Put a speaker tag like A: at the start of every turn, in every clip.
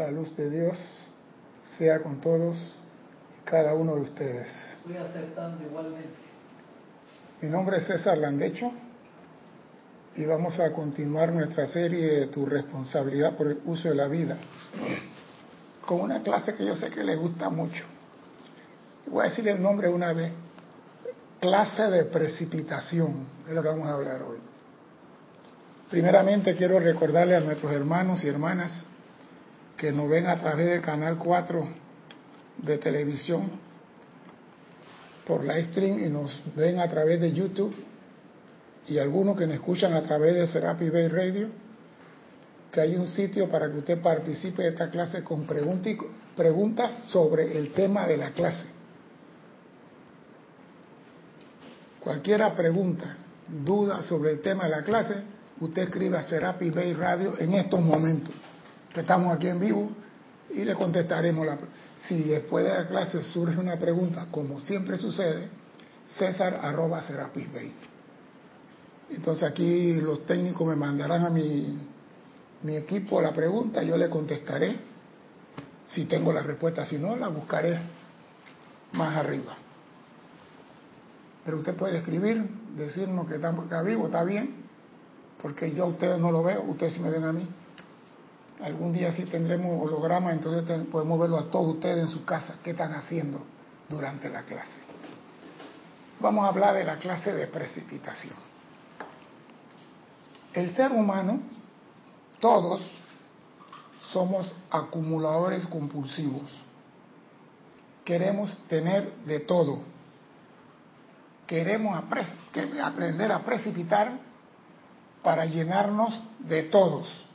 A: La luz de Dios sea con todos y cada uno de ustedes.
B: Estoy aceptando igualmente.
A: Mi nombre es César Landecho y vamos a continuar nuestra serie de Tu responsabilidad por el uso de la vida con una clase que yo sé que le gusta mucho. Voy a decir el nombre una vez. Clase de precipitación es lo que vamos a hablar hoy. Primeramente quiero recordarle a nuestros hermanos y hermanas que nos ven a través del canal 4 de televisión por live stream y nos ven a través de YouTube y algunos que nos escuchan a través de Serapi Bay Radio, que hay un sitio para que usted participe de esta clase con preguntas sobre el tema de la clase. Cualquiera pregunta, duda sobre el tema de la clase, usted escribe a Serapi Bay Radio en estos momentos, que estamos aquí en vivo, y le contestaremos la Si después de la clase surge una pregunta, como siempre sucede, César arroba Serapis Bay. Entonces aquí los técnicos me mandarán a mi, mi equipo la pregunta, yo le contestaré si tengo la respuesta, si no, la buscaré más arriba. Pero usted puede escribir, decirnos que está, vivo, está bien, porque yo a ustedes no lo veo, ustedes me ven a mí. Algún día sí tendremos holograma, entonces podemos verlo a todos ustedes en su casa, qué están haciendo durante la clase. Vamos a hablar de la clase de precipitación. El ser humano, todos, somos acumuladores compulsivos. Queremos tener de todo. Queremos aprender a precipitar para llenarnos de todos.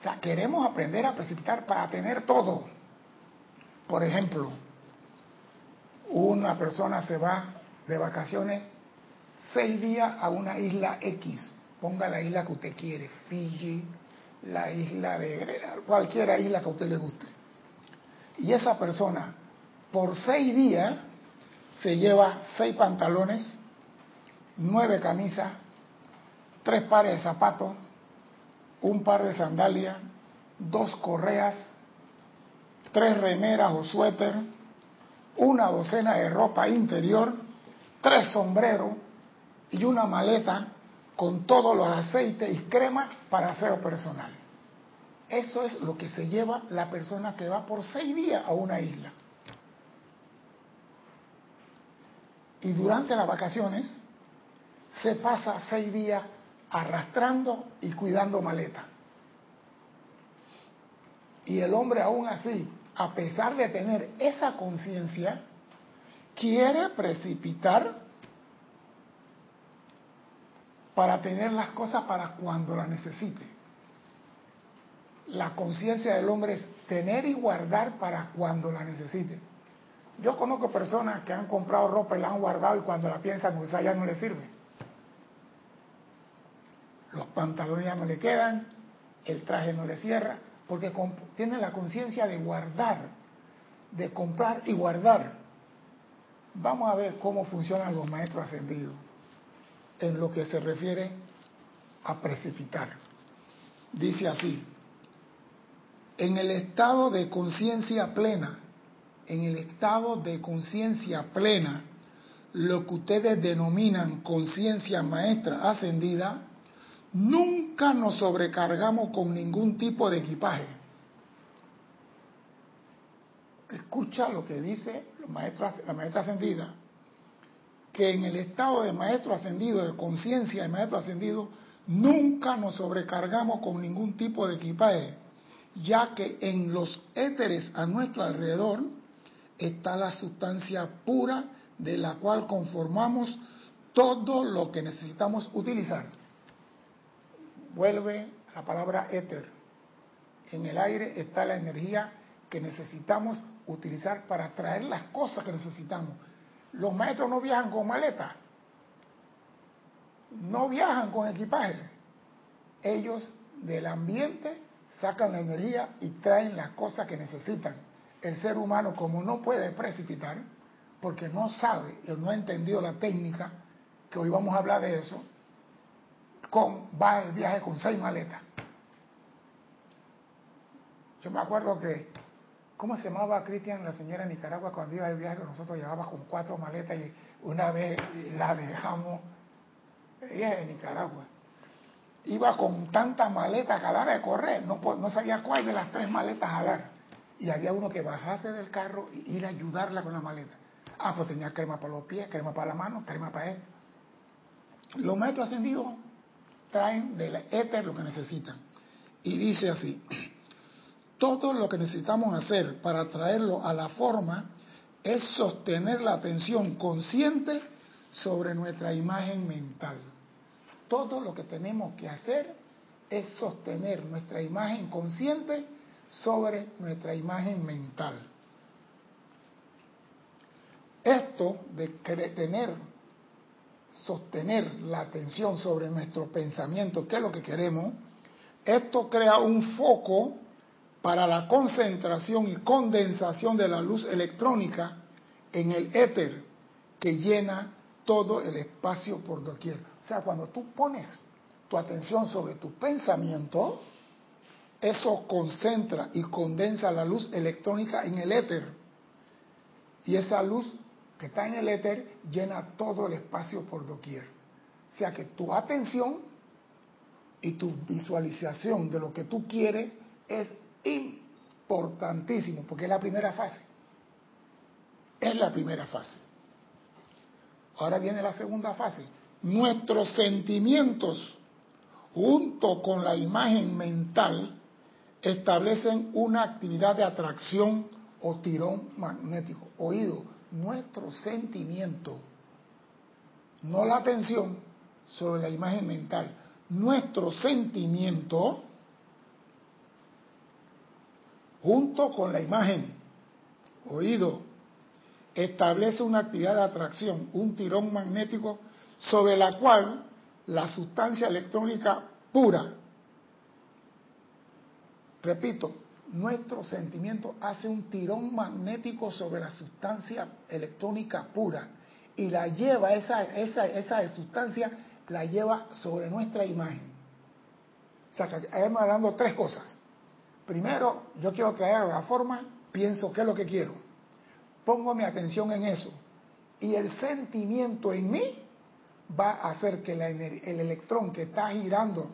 A: O sea, queremos aprender a precipitar para tener todo. Por ejemplo, una persona se va de vacaciones seis días a una isla X. Ponga la isla que usted quiere, Fiji, la isla de cualquier isla que a usted le guste. Y esa persona, por seis días, se lleva seis pantalones, nueve camisas, tres pares de zapatos, un par de sandalias, dos correas, tres remeras o suéter, una docena de ropa interior, tres sombreros y una maleta con todos los aceites y cremas para aseo personal. Eso es lo que se lleva la persona que va por seis días a una isla. Y durante las vacaciones se pasa seis días arrastrando y cuidando maleta. Y el hombre aún así, a pesar de tener esa conciencia, quiere precipitar para tener las cosas para cuando las necesite. La conciencia del hombre es tener y guardar para cuando la necesite. Yo conozco personas que han comprado ropa y la han guardado y cuando la piensan usar ya no le sirve los pantalones ya no le quedan, el traje no le cierra, porque tiene la conciencia de guardar, de comprar y guardar. Vamos a ver cómo funcionan los maestros ascendidos en lo que se refiere a precipitar. Dice así, en el estado de conciencia plena, en el estado de conciencia plena, lo que ustedes denominan conciencia maestra ascendida, Nunca nos sobrecargamos con ningún tipo de equipaje. Escucha lo que dice la maestra ascendida, que en el estado de maestro ascendido, de conciencia de maestro ascendido, nunca nos sobrecargamos con ningún tipo de equipaje, ya que en los éteres a nuestro alrededor está la sustancia pura de la cual conformamos todo lo que necesitamos utilizar vuelve la palabra éter. En el aire está la energía que necesitamos utilizar para traer las cosas que necesitamos. Los maestros no viajan con maleta, no viajan con equipaje. Ellos del ambiente sacan la energía y traen las cosas que necesitan. El ser humano, como no puede precipitar, porque no sabe, no ha entendido la técnica, que hoy vamos a hablar de eso, con, va el viaje con seis maletas. Yo me acuerdo que, ¿cómo se llamaba Cristian, la señora de Nicaragua, cuando iba de viaje nosotros llevaba con cuatro maletas y una vez la dejamos, ella de Nicaragua, iba con tantas maletas a de correr, no, no sabía cuál de las tres maletas jalar. Y había uno que bajase del carro y ir a ayudarla con la maleta. Ah, pues tenía crema para los pies, crema para la mano, crema para él. Los maestros ascendidos traen del éter lo que necesitan. Y dice así, todo lo que necesitamos hacer para traerlo a la forma es sostener la atención consciente sobre nuestra imagen mental. Todo lo que tenemos que hacer es sostener nuestra imagen consciente sobre nuestra imagen mental. Esto de tener, sostener la atención sobre nuestro pensamiento, que es lo que queremos, esto crea un foco para la concentración y condensación de la luz electrónica en el éter que llena todo el espacio por doquier. O sea, cuando tú pones tu atención sobre tu pensamiento, eso concentra y condensa la luz electrónica en el éter. Y esa luz que está en el éter llena todo el espacio por doquier. O sea que tu atención y tu visualización de lo que tú quieres es importantísimo, porque es la primera fase. Es la primera fase. Ahora viene la segunda fase. Nuestros sentimientos, junto con la imagen mental, establecen una actividad de atracción o tirón magnético. Oído, nuestro sentimiento, no la atención sobre la imagen mental, nuestro sentimiento junto con la imagen, oído, establece una actividad de atracción, un tirón magnético sobre la cual la sustancia electrónica pura, repito, nuestro sentimiento hace un tirón magnético sobre la sustancia electrónica pura y la lleva, esa, esa, esa sustancia la lleva sobre nuestra imagen. O sea, que estamos hablando tres cosas. Primero, yo quiero traer la forma, pienso qué es lo que quiero. Pongo mi atención en eso. Y el sentimiento en mí va a hacer que el electrón que está girando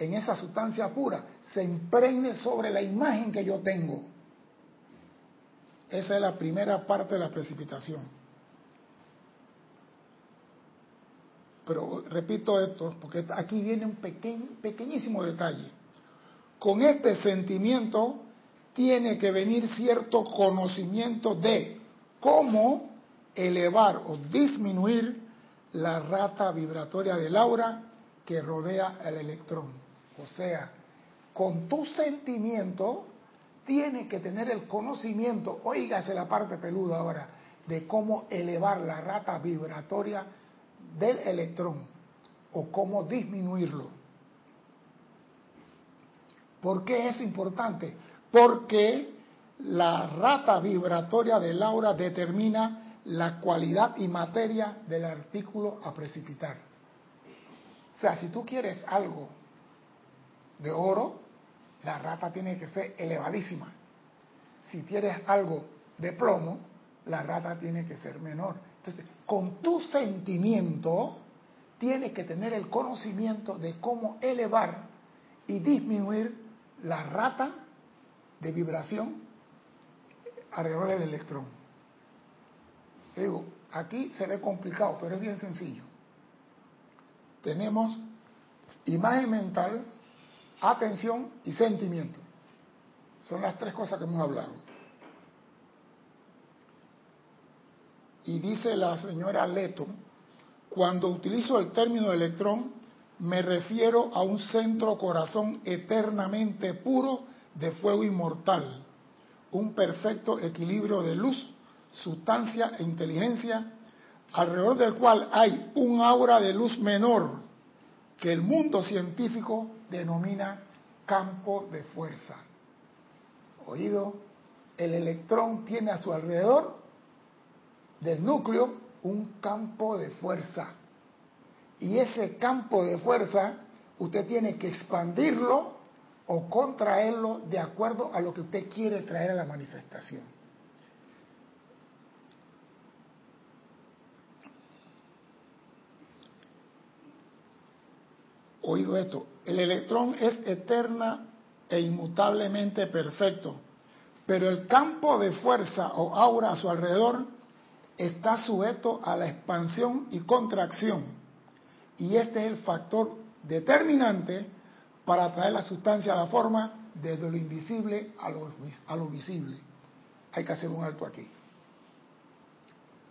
A: en esa sustancia pura se impregne sobre la imagen que yo tengo. Esa es la primera parte de la precipitación. Pero repito esto, porque aquí viene un pequeñísimo detalle. Con este sentimiento tiene que venir cierto conocimiento de cómo elevar o disminuir la rata vibratoria del aura que rodea el electrón. O sea, con tu sentimiento tiene que tener el conocimiento, oígase la parte peluda ahora, de cómo elevar la rata vibratoria del electrón o cómo disminuirlo. ¿Por qué es importante? Porque la rata vibratoria del aura determina la cualidad y materia del artículo a precipitar. O sea, si tú quieres algo de oro, la rata tiene que ser elevadísima. Si quieres algo de plomo, la rata tiene que ser menor. Entonces, con tu sentimiento, tienes que tener el conocimiento de cómo elevar y disminuir la rata de vibración alrededor del electrón. Digo, aquí se ve complicado, pero es bien sencillo. Tenemos imagen mental, atención y sentimiento. Son las tres cosas que hemos hablado. Y dice la señora Leto, cuando utilizo el término electrón, me refiero a un centro corazón eternamente puro de fuego inmortal, un perfecto equilibrio de luz, sustancia e inteligencia, alrededor del cual hay un aura de luz menor que el mundo científico denomina campo de fuerza. Oído, el electrón tiene a su alrededor del núcleo un campo de fuerza. Y ese campo de fuerza usted tiene que expandirlo o contraerlo de acuerdo a lo que usted quiere traer a la manifestación. Oído esto, el electrón es eterna e inmutablemente perfecto, pero el campo de fuerza o aura a su alrededor está sujeto a la expansión y contracción, y este es el factor determinante para traer la sustancia a la forma desde lo invisible a lo, a lo visible. Hay que hacer un alto aquí.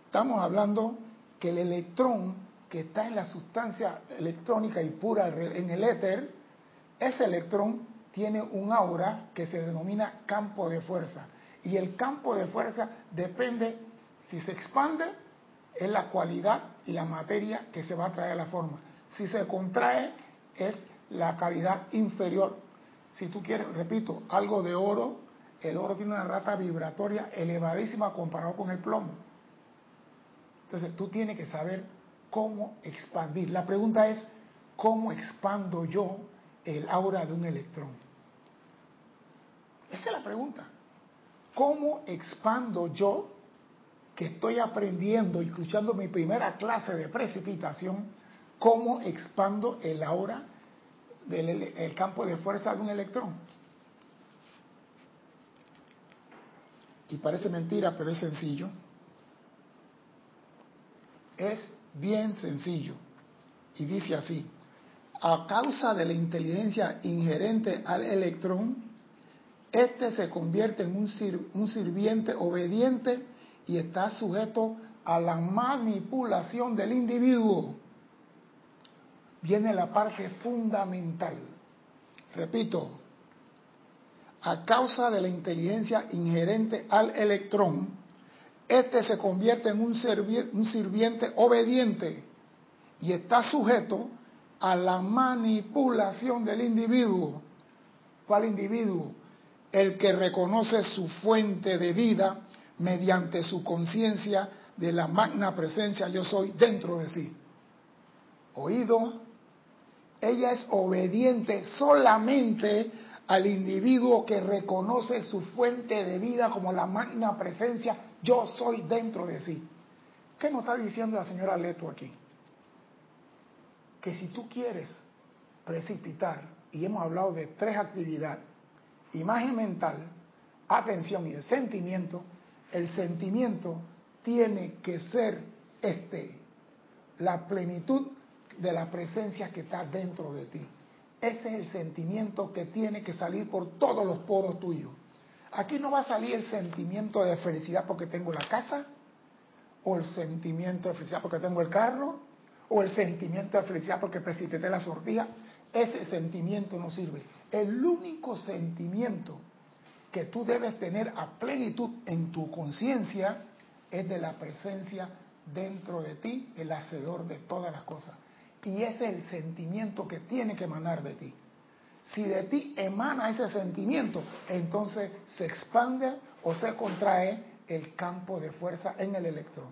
A: Estamos hablando que el electrón que está en la sustancia electrónica y pura en el éter, ese electrón tiene un aura que se denomina campo de fuerza. Y el campo de fuerza depende, si se expande, es la cualidad y la materia que se va a traer a la forma. Si se contrae, es la calidad inferior. Si tú quieres, repito, algo de oro, el oro tiene una rata vibratoria elevadísima comparado con el plomo. Entonces tú tienes que saber cómo expandir. La pregunta es, ¿cómo expando yo el aura de un electrón? Esa es la pregunta. ¿Cómo expando yo, que estoy aprendiendo y escuchando mi primera clase de precipitación, cómo expando el aura del campo de fuerza de un electrón? Y parece mentira, pero es sencillo. Es bien sencillo. Y dice así, a causa de la inteligencia inherente al electrón, este se convierte en un, sirviente obediente y está sujeto a la manipulación del individuo. Viene la parte fundamental. Repito, a causa de la inteligencia inherente al electrón, este se convierte en un, sirviente obediente y está sujeto a la manipulación del individuo. ¿Cuál individuo? El que reconoce su fuente de vida mediante su conciencia de la magna presencia yo soy dentro de sí. Oído, ella es obediente solamente al individuo que reconoce su fuente de vida como la magna presencia yo soy dentro de sí. ¿Qué nos está diciendo la señora Leto aquí? Que si tú quieres precipitar, y hemos hablado de tres actividades, imagen mental, atención y el sentimiento, el sentimiento tiene que ser este, la plenitud de la presencia que está dentro de ti. Ese es el sentimiento que tiene que salir por todos los poros tuyos. Aquí no va a salir el sentimiento de felicidad porque tengo la casa, o el sentimiento de felicidad porque tengo el carro, o el sentimiento de felicidad porque precipité la sortija. Ese sentimiento no sirve. El único sentimiento que tú debes tener a plenitud en tu conciencia es de la presencia dentro de ti, el hacedor de todas las cosas. Y ese es el sentimiento que tiene que emanar de ti. Si de ti emana ese sentimiento, entonces se expande o se contrae el campo de fuerza en el electrón.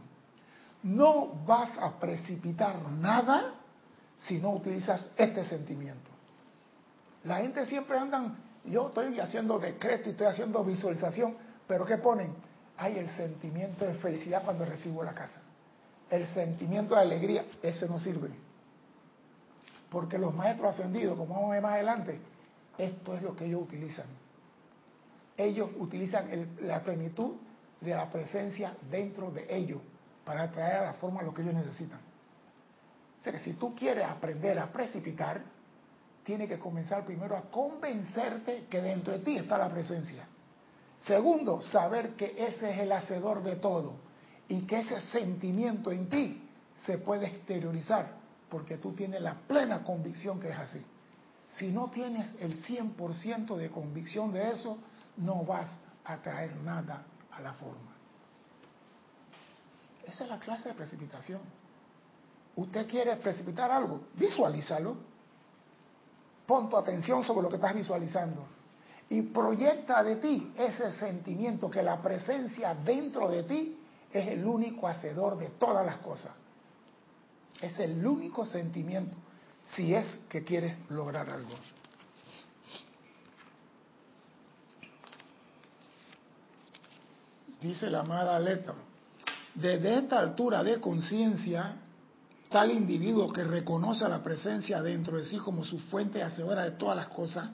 A: No vas a precipitar nada si no utilizas este sentimiento. La gente siempre andan, yo estoy haciendo decreto y estoy haciendo visualización, pero ¿qué ponen? Hay el sentimiento de felicidad cuando recibo la casa. El sentimiento de alegría, ese no sirve. Porque los maestros ascendidos, como vamos a ver más adelante, esto es lo que ellos utilizan. Ellos utilizan la plenitud de la presencia dentro de ellos para traer a la forma lo que ellos necesitan. O sea que si tú quieres aprender a precipitar, tienes que comenzar primero a convencerte que dentro de ti está la presencia. Segundo, saber que ese es el hacedor de todo y que ese sentimiento en ti se puede exteriorizar porque tú tienes la plena convicción que es así. Si no tienes el 100% de convicción de eso, no vas a traer nada a la forma. Esa es la clase de precipitación. Usted quiere precipitar algo, visualízalo. Pon tu atención sobre lo que estás visualizando y proyecta de ti ese sentimiento que la presencia dentro de ti es el único hacedor de todas las cosas. Es el único sentimiento si es que quieres lograr algo. Dice la amada Leto, desde esta altura de conciencia, tal individuo que reconoce a la presencia dentro de sí como su fuente hacedora de todas las cosas,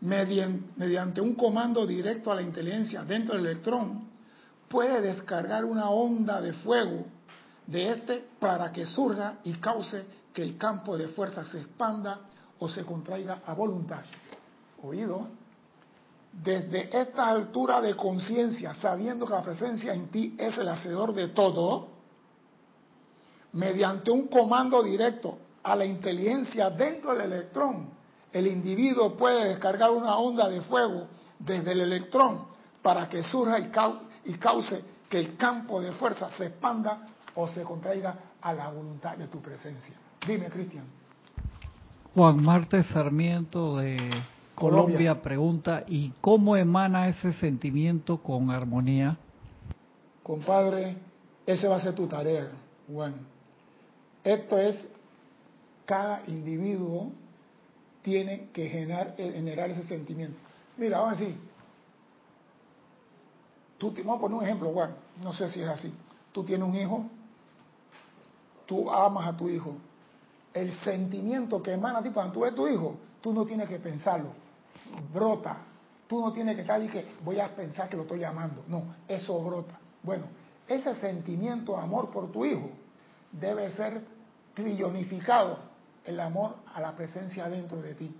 A: mediante un comando directo a la inteligencia dentro del electrón, puede descargar una onda de fuego de este para que surja y cause que el campo de fuerza se expanda o se contraiga a voluntad. Oído, desde esta altura de conciencia, sabiendo que la presencia en ti es el hacedor de todo, mediante un comando directo a la inteligencia dentro del electrón, el individuo puede descargar una onda de fuego desde el electrón para que surja y, cause que el campo de fuerza se expanda o se contraiga a la voluntad de tu presencia. Dime, Cristian.
C: Juan Marte Sarmiento de Colombia. pregunta, ¿y cómo emana ese sentimiento con armonía?
A: Compadre, esa va a ser tu tarea, Juan. Esto es, cada individuo tiene que generar, generar ese sentimiento. Mira, vamos a decir, tú, vamos a poner un ejemplo, Juan, no sé si es así. Tú tienes un hijo, tú amas a tu hijo. El sentimiento que emana a ti cuando tú ves tu hijo, tú no tienes que pensarlo, brota. Tú no tienes que estar y que voy a pensar que lo estoy llamando. No, eso brota. Bueno, ese sentimiento de amor por tu hijo debe ser trillonificado el amor a la presencia dentro de ti.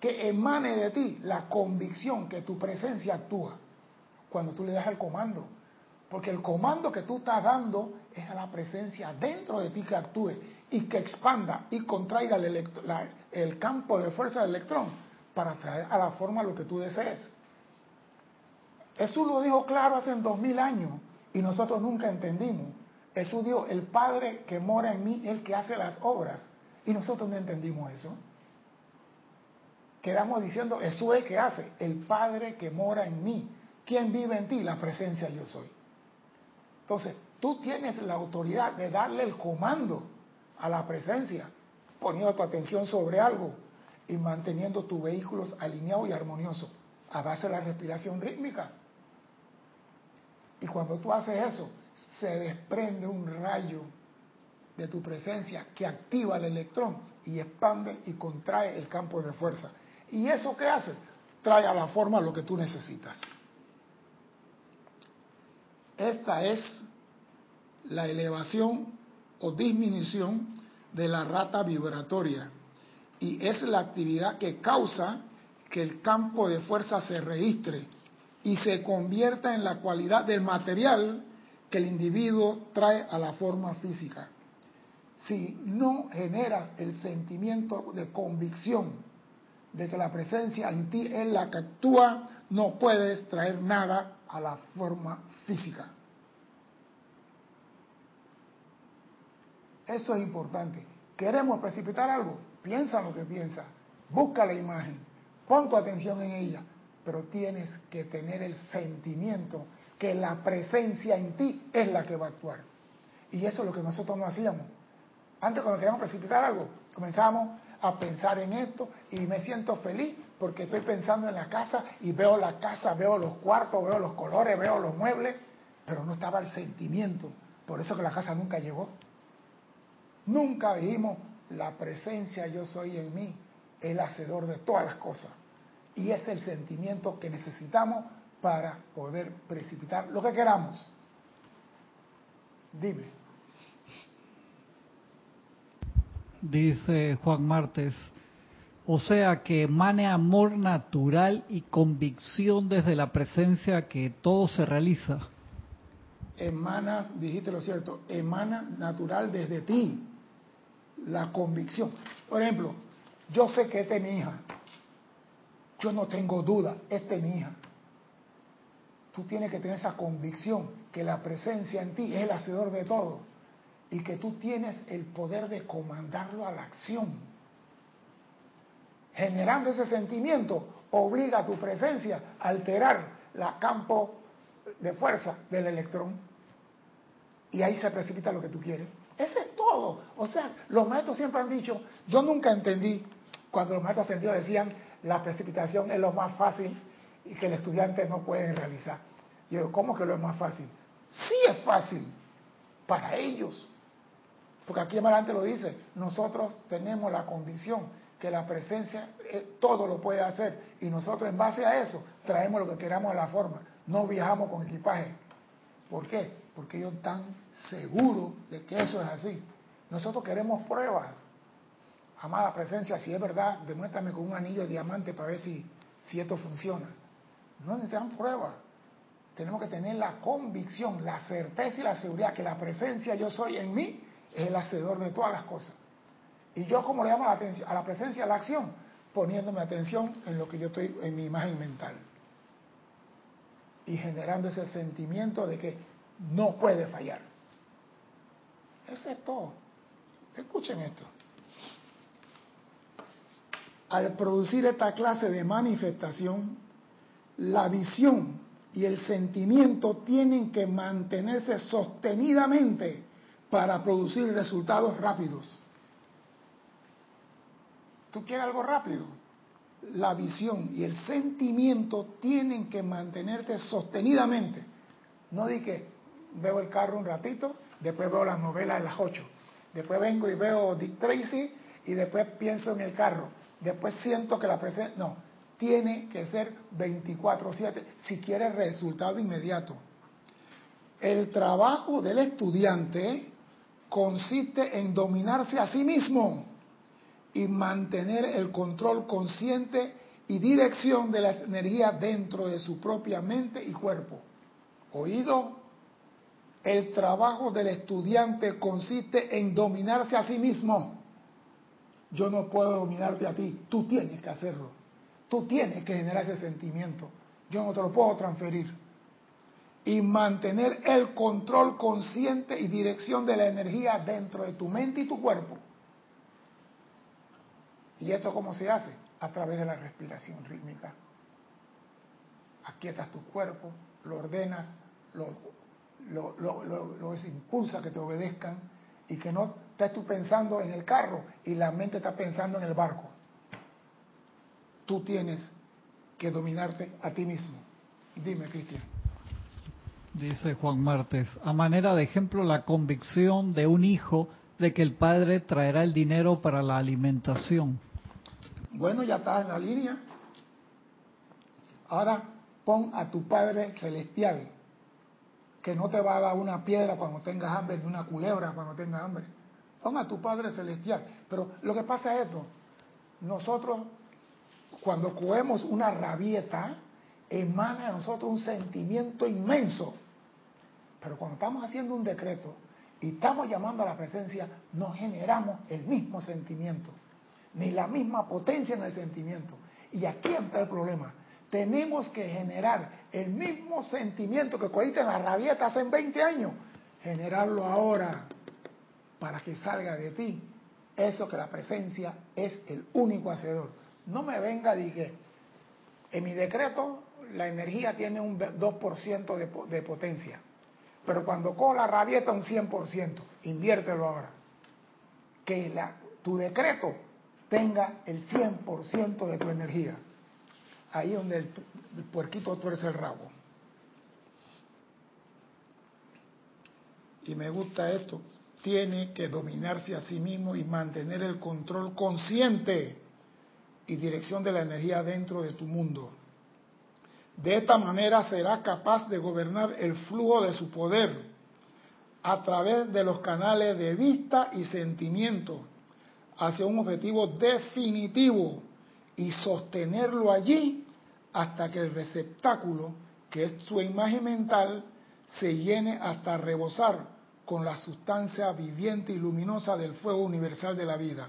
A: Que emane de ti la convicción que tu presencia actúa cuando tú le das el comando. Porque el comando que tú estás dando es a la presencia dentro de ti que actúe y que expanda y contraiga el, campo de fuerza del electrón para traer a la forma lo que tú desees. Jesús lo dijo claro hace dos mil años y nosotros nunca entendimos. Jesús dijo, el Padre que mora en mí el que hace las obras. Y nosotros no entendimos eso. Quedamos diciendo, Jesús es el que hace, el Padre que mora en mí. ¿Quién vive en ti? La presencia yo soy. Entonces, tú tienes la autoridad de darle el comando a la presencia, poniendo tu atención sobre algo y manteniendo tus vehículos alineados y armoniosos a base de la respiración rítmica. Y cuando tú haces eso, se desprende un rayo de tu presencia que activa el electrón y expande y contrae el campo de fuerza. ¿Y eso qué hace? Trae a la forma lo que tú necesitas. Esta es la elevación o disminución de la rata vibratoria y es la actividad que causa que el campo de fuerza se registre y se convierta en la cualidad del material que el individuo trae a la forma física si no generas el sentimiento de convicción de que la presencia en ti es la que actúa, no puedes traer nada a la forma física. Eso es importante. ¿Queremos precipitar algo? Piensa lo que piensa. Busca la imagen. Pon tu atención en ella. Pero tienes que tener el sentimiento que la presencia en ti es la que va a actuar. Y eso es lo que nosotros no hacíamos. Antes cuando queríamos precipitar algo, comenzamos a pensar en esto y me siento feliz porque estoy pensando en la casa y veo la casa, veo los cuartos, veo los colores, veo los muebles, pero no estaba el sentimiento. Por eso que la casa nunca llegó. Nunca dijimos, la presencia yo soy en mí, el hacedor de todas las cosas. Y es el sentimiento que necesitamos para poder precipitar lo que queramos. Dime.
C: dice Juan Martes. O sea, que emane amor natural y convicción desde la presencia que todo se realiza.
A: Emana, dijiste lo cierto, emana natural desde ti la convicción. Por ejemplo, yo sé que esta es mi hija. Yo no tengo duda, esta es mi hija. Tú tienes que tener esa convicción que la presencia en ti es el hacedor de todo y que tú tienes el poder de comandarlo a la acción. Generando ese sentimiento, obliga a tu presencia a alterar la campo de fuerza del electrón y ahí se precipita lo que tú quieres. Ese es todo. O sea, los maestros siempre han dicho, yo nunca entendí cuando los maestros ascendidos decían la precipitación es lo más fácil y que el estudiante no puede realizar. Yo, ¿cómo que lo es más fácil? Sí es fácil para ellos. Porque aquí adelante lo dice, nosotros tenemos la condición que la presencia eh, todo lo puede hacer y nosotros en base a eso traemos lo que queramos a la forma. No viajamos con equipaje. ¿Por qué? Porque ellos están seguros de que eso es así. Nosotros queremos pruebas. Amada presencia, si es verdad, demuéstrame con un anillo de diamante para ver si, si esto funciona. No necesitan pruebas. Tenemos que tener la convicción, la certeza y la seguridad que la presencia yo soy en mí es el hacedor de todas las cosas. Y yo como le llamo a la, atención, a la presencia, a la acción, poniéndome atención en lo que yo estoy, en mi imagen mental. Y generando ese sentimiento de que no puede fallar. Eso es todo. Escuchen esto. Al producir esta clase de manifestación, la visión y el sentimiento tienen que mantenerse sostenidamente para producir resultados rápidos. ¿Tú quieres algo rápido? La visión y el sentimiento tienen que mantenerte sostenidamente. No di que veo el carro un ratito, después veo las novelas de las 8, después vengo y veo Dick Tracy y después pienso en el carro, después siento que la presencia... No, tiene que ser 24/7 si quiere resultado inmediato. El trabajo del estudiante consiste en dominarse a sí mismo y mantener el control consciente y dirección de la energía dentro de su propia mente y cuerpo. ¿Oído? El trabajo del estudiante consiste en dominarse a sí mismo. Yo no puedo dominarte a ti, tú tienes que hacerlo. Tú tienes que generar ese sentimiento. Yo no te lo puedo transferir y mantener el control consciente y dirección de la energía dentro de tu mente y tu cuerpo. ¿Y esto cómo se hace? A través de la respiración rítmica. Aquietas tu cuerpo, lo ordenas, lo, lo, lo, impulsa que te obedezcan y que no estés tú pensando en el carro y la mente está pensando en el barco. Tú tienes que dominarte a ti mismo. Dime, Cristian.
C: Dice Juan Martes, a manera de ejemplo la convicción de un hijo de que el padre traerá el dinero para la alimentación.
A: Bueno, ya estás en la línea. Ahora pon a tu Padre Celestial, que no te va a dar una piedra cuando tengas hambre, ni una culebra cuando tengas hambre. Pon a tu Padre Celestial. Pero lo que pasa es esto, nosotros cuando cogemos una rabieta, emana a nosotros un sentimiento inmenso. Pero cuando estamos haciendo un decreto y estamos llamando a la presencia, no generamos el mismo sentimiento, ni la misma potencia en el sentimiento. Y aquí entra el problema. Tenemos que generar el mismo sentimiento que cogiste en la rabieta hace 20 años, generarlo ahora para que salga de ti eso que la presencia es el único hacedor. No me venga que en mi decreto la energía tiene un 2% de, potencia. Pero cuando coja la rabieta un 100%, inviértelo ahora. Que tu decreto tenga el 100% de tu energía. Ahí donde el, el puerquito tuerce el rabo. Y me gusta esto. Tiene que dominarse a sí mismo y mantener el control consciente y dirección de la energía dentro de tu mundo. De esta manera será capaz de gobernar el flujo de su poder a través de los canales de vista y sentimiento hacia un objetivo definitivo y sostenerlo allí hasta que el receptáculo, que es su imagen mental, se llene hasta rebosar con la sustancia viviente y luminosa del fuego universal de la vida.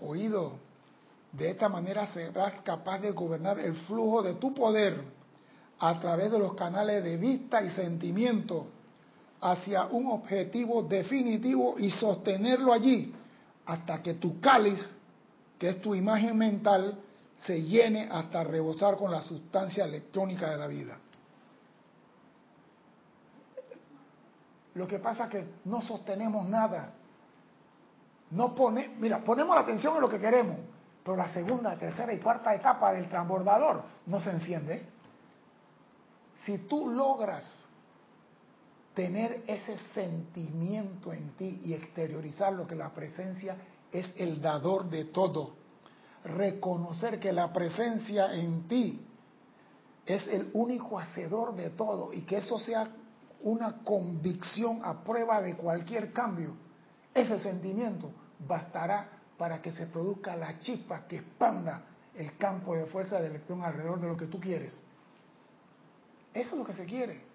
A: Oído, de esta manera serás capaz de gobernar el flujo de tu poder a través de los canales de vista y sentimiento hacia un objetivo definitivo y sostenerlo allí hasta que tu cáliz, que es tu imagen mental, se llene hasta rebosar con la sustancia electrónica de la vida. Lo que pasa es que no sostenemos nada. No pone, mira, ponemos la atención en lo que queremos, pero la segunda, tercera y cuarta etapa del transbordador no se enciende. Si tú logras tener ese sentimiento en ti y exteriorizar lo que la presencia es el dador de todo, reconocer que la presencia en ti es el único hacedor de todo y que eso sea una convicción a prueba de cualquier cambio, ese sentimiento bastará para que se produzca la chispa que expanda el campo de fuerza de electrón alrededor de lo que tú quieres. Eso es lo que se quiere,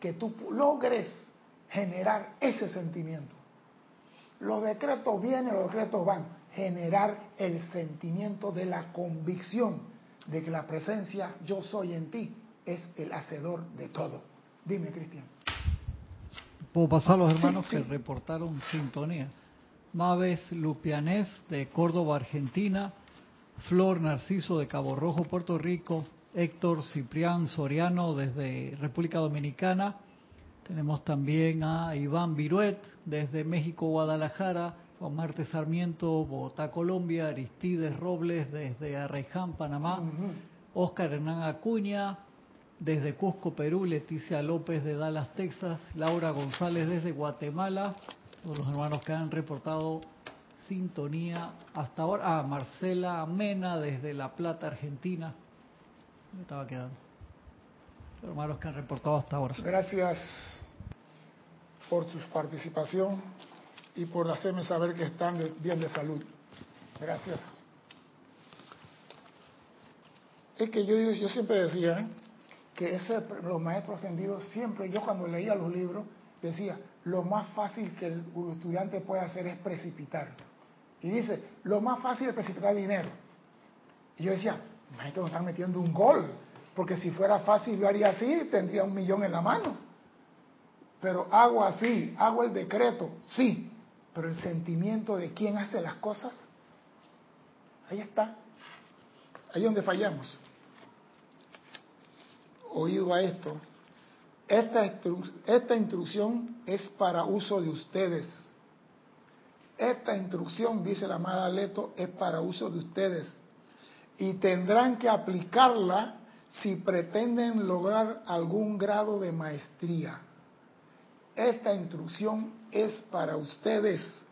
A: que tú logres generar ese sentimiento. Los decretos vienen, los decretos van. Generar el sentimiento de la convicción de que la presencia yo soy en ti es el hacedor de todo. Dime, Cristian.
C: Puedo pasar a los hermanos que reportaron sintonía. Maves Lupianés de Córdoba, Argentina. Flor Narciso de Cabo Rojo, Puerto Rico. Héctor Ciprián Soriano desde República Dominicana. Tenemos también a Iván Viruet desde México, Guadalajara. Juan Marte Sarmiento, Bogotá, Colombia. Aristides Robles desde Arreján, Panamá. Oscar Hernán Acuña desde Cusco, Perú, Leticia López de Dallas, Texas, Laura González desde Guatemala, todos los hermanos que han reportado sintonía hasta ahora, ah, Marcela Mena desde La Plata, Argentina, me estaba quedando, los hermanos que han reportado hasta ahora.
A: Gracias por su participación y por hacerme saber que están bien de salud. Gracias. Es que yo, yo siempre decía, que ese, los maestros ascendidos siempre, yo cuando leía los libros, decía, lo más fácil que el, estudiante puede hacer es precipitar. Y dice, lo más fácil es precipitar dinero. Y yo decía, maestro, están metiendo un gol, porque si fuera fácil yo haría así, tendría un millón en la mano. Pero hago así, hago el decreto, sí, pero el sentimiento de quién hace las cosas, ahí está. Ahí es donde fallamos oído a esto, esta, esta instrucción es para uso de ustedes. Esta instrucción, dice la amada Leto, es para uso de ustedes. Y tendrán que aplicarla si pretenden lograr algún grado de maestría. Esta instrucción es para ustedes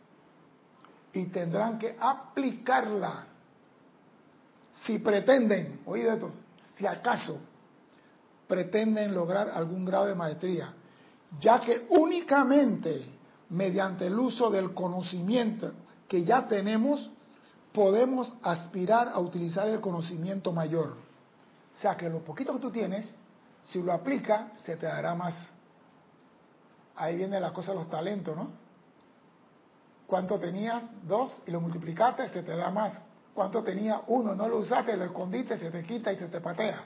A: y tendrán que aplicarla si pretenden, oído esto, si acaso pretenden lograr algún grado de maestría, ya que únicamente mediante el uso del conocimiento que ya tenemos podemos aspirar a utilizar el conocimiento mayor. O sea que lo poquito que tú tienes, si lo aplicas, se te dará más. Ahí viene la cosa de los talentos, ¿no? ¿Cuánto tenías? Dos y lo multiplicaste, se te da más. ¿Cuánto tenía? Uno, no lo usaste, lo escondiste, se te quita y se te patea.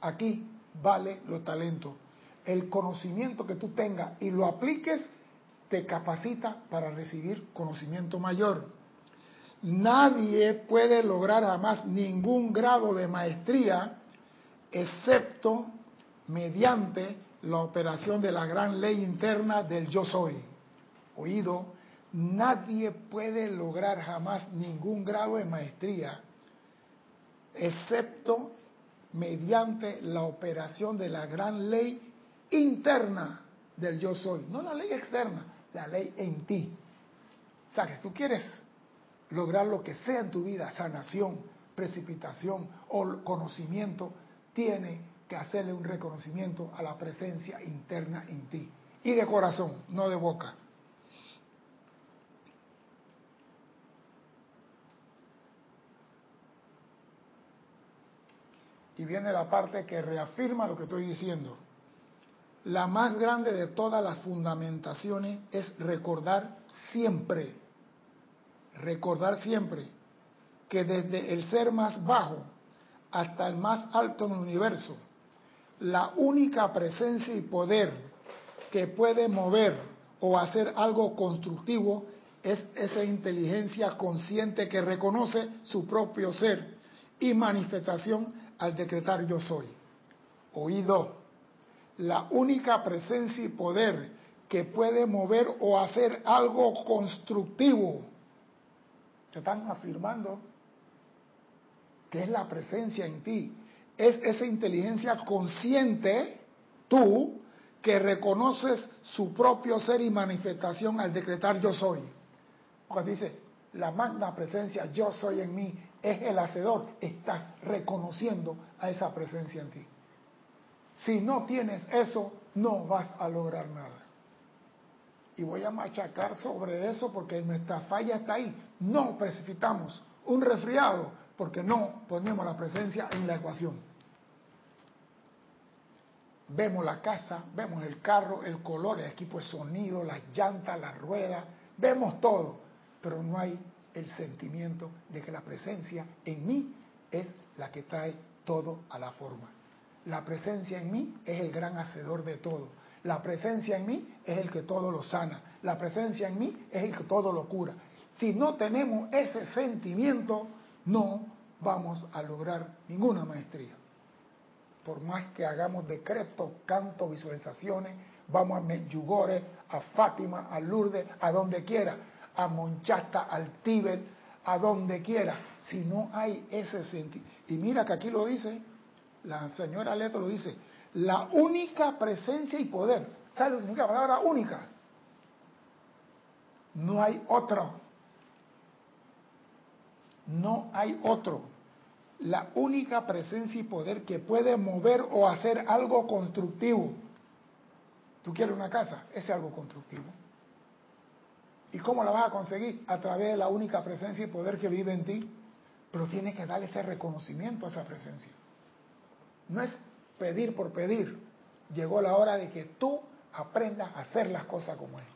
A: Aquí vale los talentos. El conocimiento que tú tengas y lo apliques te capacita para recibir conocimiento mayor. Nadie puede lograr jamás ningún grado de maestría excepto mediante la operación de la gran ley interna del yo soy. Oído, nadie puede lograr jamás ningún grado de maestría excepto mediante la operación de la gran ley interna del yo soy, no la ley externa, la ley en ti. O sea, que tú quieres lograr lo que sea en tu vida, sanación, precipitación o conocimiento, tiene que hacerle un reconocimiento a la presencia interna en ti. Y de corazón, no de boca. Y viene la parte que reafirma lo que estoy diciendo. La más grande de todas las fundamentaciones es recordar siempre, recordar siempre que desde el ser más bajo hasta el más alto en el universo, la única presencia y poder que puede mover o hacer algo constructivo es esa inteligencia consciente que reconoce su propio ser y manifestación al decretar yo soy. Oído, la única presencia y poder que puede mover o hacer algo constructivo. Te están afirmando que es la presencia en ti. Es esa inteligencia consciente tú que reconoces su propio ser y manifestación al decretar yo soy. Cuando dice, la magna presencia yo soy en mí es el hacedor, estás reconociendo a esa presencia en ti. Si no tienes eso, no vas a lograr nada. Y voy a machacar sobre eso porque nuestra falla está ahí. No precipitamos un resfriado porque no ponemos la presencia en la ecuación. Vemos la casa, vemos el carro, el color, el equipo de sonido, las llantas, las ruedas, vemos todo, pero no hay el sentimiento de que la presencia en mí es la que trae todo a la forma. La presencia en mí es el gran hacedor de todo. La presencia en mí es el que todo lo sana. La presencia en mí es el que todo lo cura. Si no tenemos ese sentimiento, no vamos a lograr ninguna maestría por más que hagamos decretos, canto, visualizaciones, vamos a Medjugorje, a Fátima, a Lourdes, a donde quiera, a Monchasta, al Tíbet, a donde quiera, si no hay ese sentido. Y mira que aquí lo dice, la señora Leto lo dice, la única presencia y poder. ¿Sabe lo que significa la palabra única? No hay otro. No hay otro la única presencia y poder que puede mover o hacer algo constructivo. ¿Tú quieres una casa? Es algo constructivo. ¿Y cómo la vas a conseguir? A través de la única presencia y poder que vive en ti. Pero tienes que darle ese reconocimiento a esa presencia. No es pedir por pedir. Llegó la hora de que tú aprendas a hacer las cosas como es.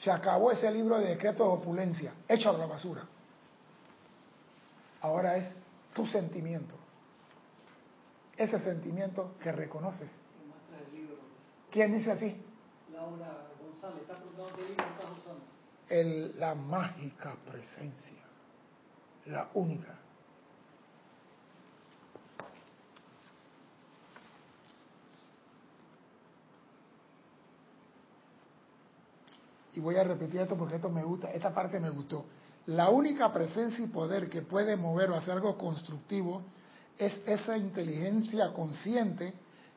A: Se acabó ese libro de decretos de opulencia. Échalo a la basura. Ahora es tu sentimiento. Ese sentimiento que reconoces. ¿Quién dice así?
B: Laura González, está preguntando qué libro estás usando.
A: El, la mágica presencia, la única. Y voy a repetir esto porque esto me gusta, esta parte me gustó. La única presencia y poder que puede mover o hacer algo constructivo es esa inteligencia consciente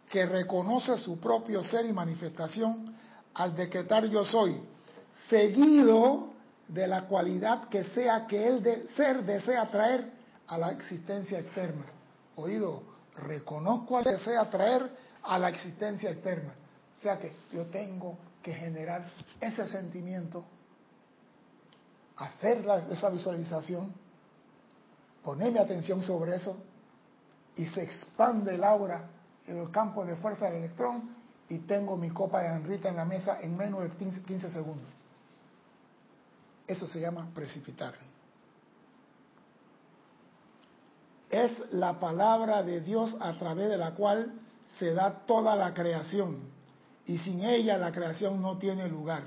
A: que reconoce su propio ser y manifestación al decretar yo soy, seguido de la cualidad que sea que el de ser desea traer a la existencia externa. Oído, reconozco al desea traer a la existencia externa. O sea que yo tengo que generar ese sentimiento hacer esa visualización, ponerme atención sobre eso y se expande el aura en el campo de fuerza del electrón y tengo mi copa de anrita en la mesa en menos de 15 segundos. Eso se llama precipitar. Es la palabra de Dios a través de la cual se da toda la creación y sin ella la creación no tiene lugar.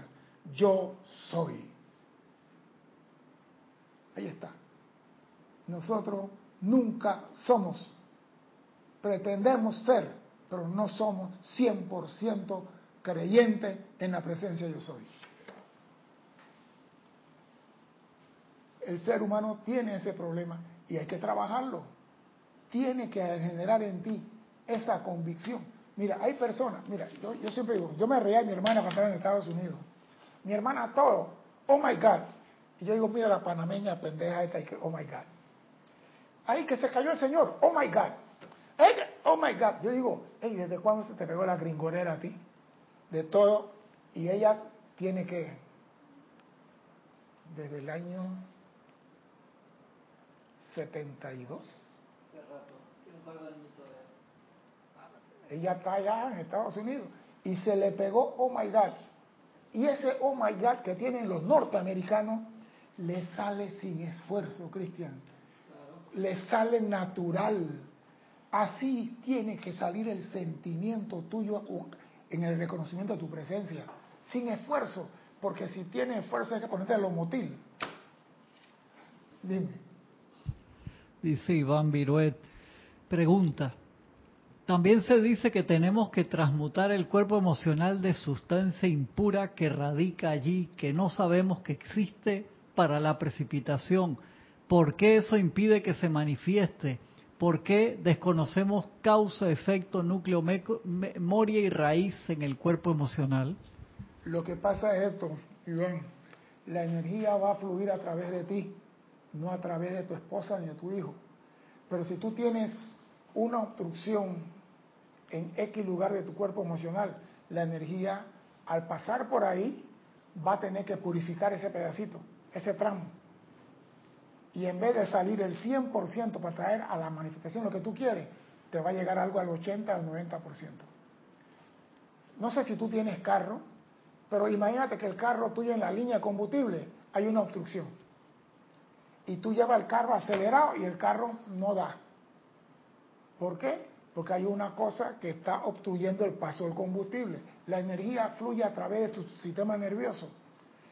A: Yo soy. Ahí está. Nosotros nunca somos. Pretendemos ser, pero no somos 100% creyentes en la presencia de yo soy. El ser humano tiene ese problema y hay que trabajarlo. Tiene que generar en ti esa convicción. Mira, hay personas, mira, yo, siempre digo, yo me reía de mi hermana cuando estaba en Estados Unidos. Mi hermana todo, oh my God, y yo digo, mira la panameña pendeja esta, y que, oh my God. Ahí que se cayó el señor, oh my God. Oh my God. Yo digo, hey, ¿desde cuándo se te pegó la gringorera a ti? De todo. Y ella tiene que, desde el año 72. Ella está allá en Estados Unidos y se le pegó, oh my God. Y ese oh my God que tienen los norteamericanos le sale sin esfuerzo, Cristian. Le sale natural. Así tiene que salir el sentimiento tuyo en el reconocimiento de tu presencia, sin esfuerzo, porque si tiene esfuerzo hay que ponerte a lo motil. Dime.
C: Dice Iván Viruet, pregunta, también se dice que tenemos que transmutar el cuerpo emocional de sustancia impura que radica allí, que no sabemos que existe para la precipitación. ¿Por qué eso impide que se manifieste? ¿Por qué desconocemos causa, efecto, núcleo, memoria y raíz en el cuerpo emocional?
A: Lo que pasa es esto, Iván. La energía va a fluir a través de ti, no a través de tu esposa ni de tu hijo. Pero si tú tienes una obstrucción en X lugar de tu cuerpo emocional, la energía al pasar por ahí va a tener que purificar ese pedacito, ese tramo. Y en vez de salir el 100% para traer a la manifestación lo que tú quieres, te va a llegar algo al 80, al 90%. No sé si tú tienes carro, pero imagínate que el carro tuyo en la línea de combustible hay una obstrucción. Y tú llevas el carro acelerado y el carro no da. ¿Por qué? Porque hay una cosa que está obstruyendo el paso del combustible. La energía fluye a través de tu sistema nervioso.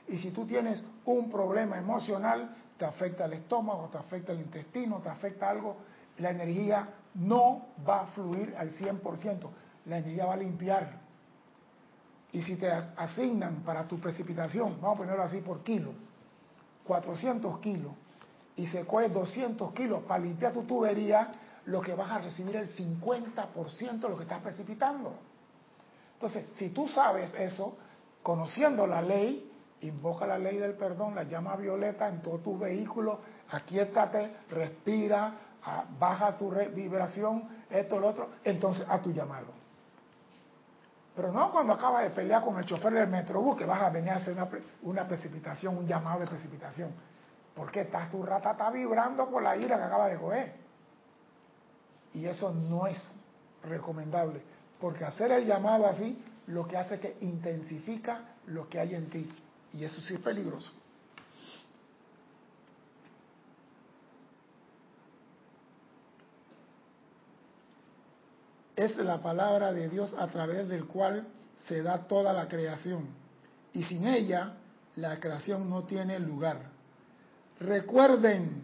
A: Y si tú tienes un problema emocional, te afecta el estómago, te afecta el intestino, te afecta algo, la energía no va a fluir al 100%. La energía va a limpiar. Y si te asignan para tu precipitación, vamos a ponerlo así por kilo, 400 kilos, y se coge 200 kilos para limpiar tu tubería, lo que vas a recibir el 50% de lo que estás precipitando. Entonces, si tú sabes eso, conociendo la ley, invoca la ley del perdón, la llama violeta en todo tu vehículo, aquíétate, respira, baja tu vibración, esto, lo otro, entonces a tu llamado. Pero no cuando acabas de pelear con el chofer del metrobús que vas a venir a hacer una, una precipitación, un llamado de precipitación. Porque estás, tu rata está vibrando por la ira que acaba de coger. Y eso no es recomendable, porque hacer el llamado así lo que hace es que intensifica lo que hay en ti. Y eso sí es peligroso. Es la palabra de Dios a través del cual se da toda la creación. Y sin ella, la creación no tiene lugar. Recuerden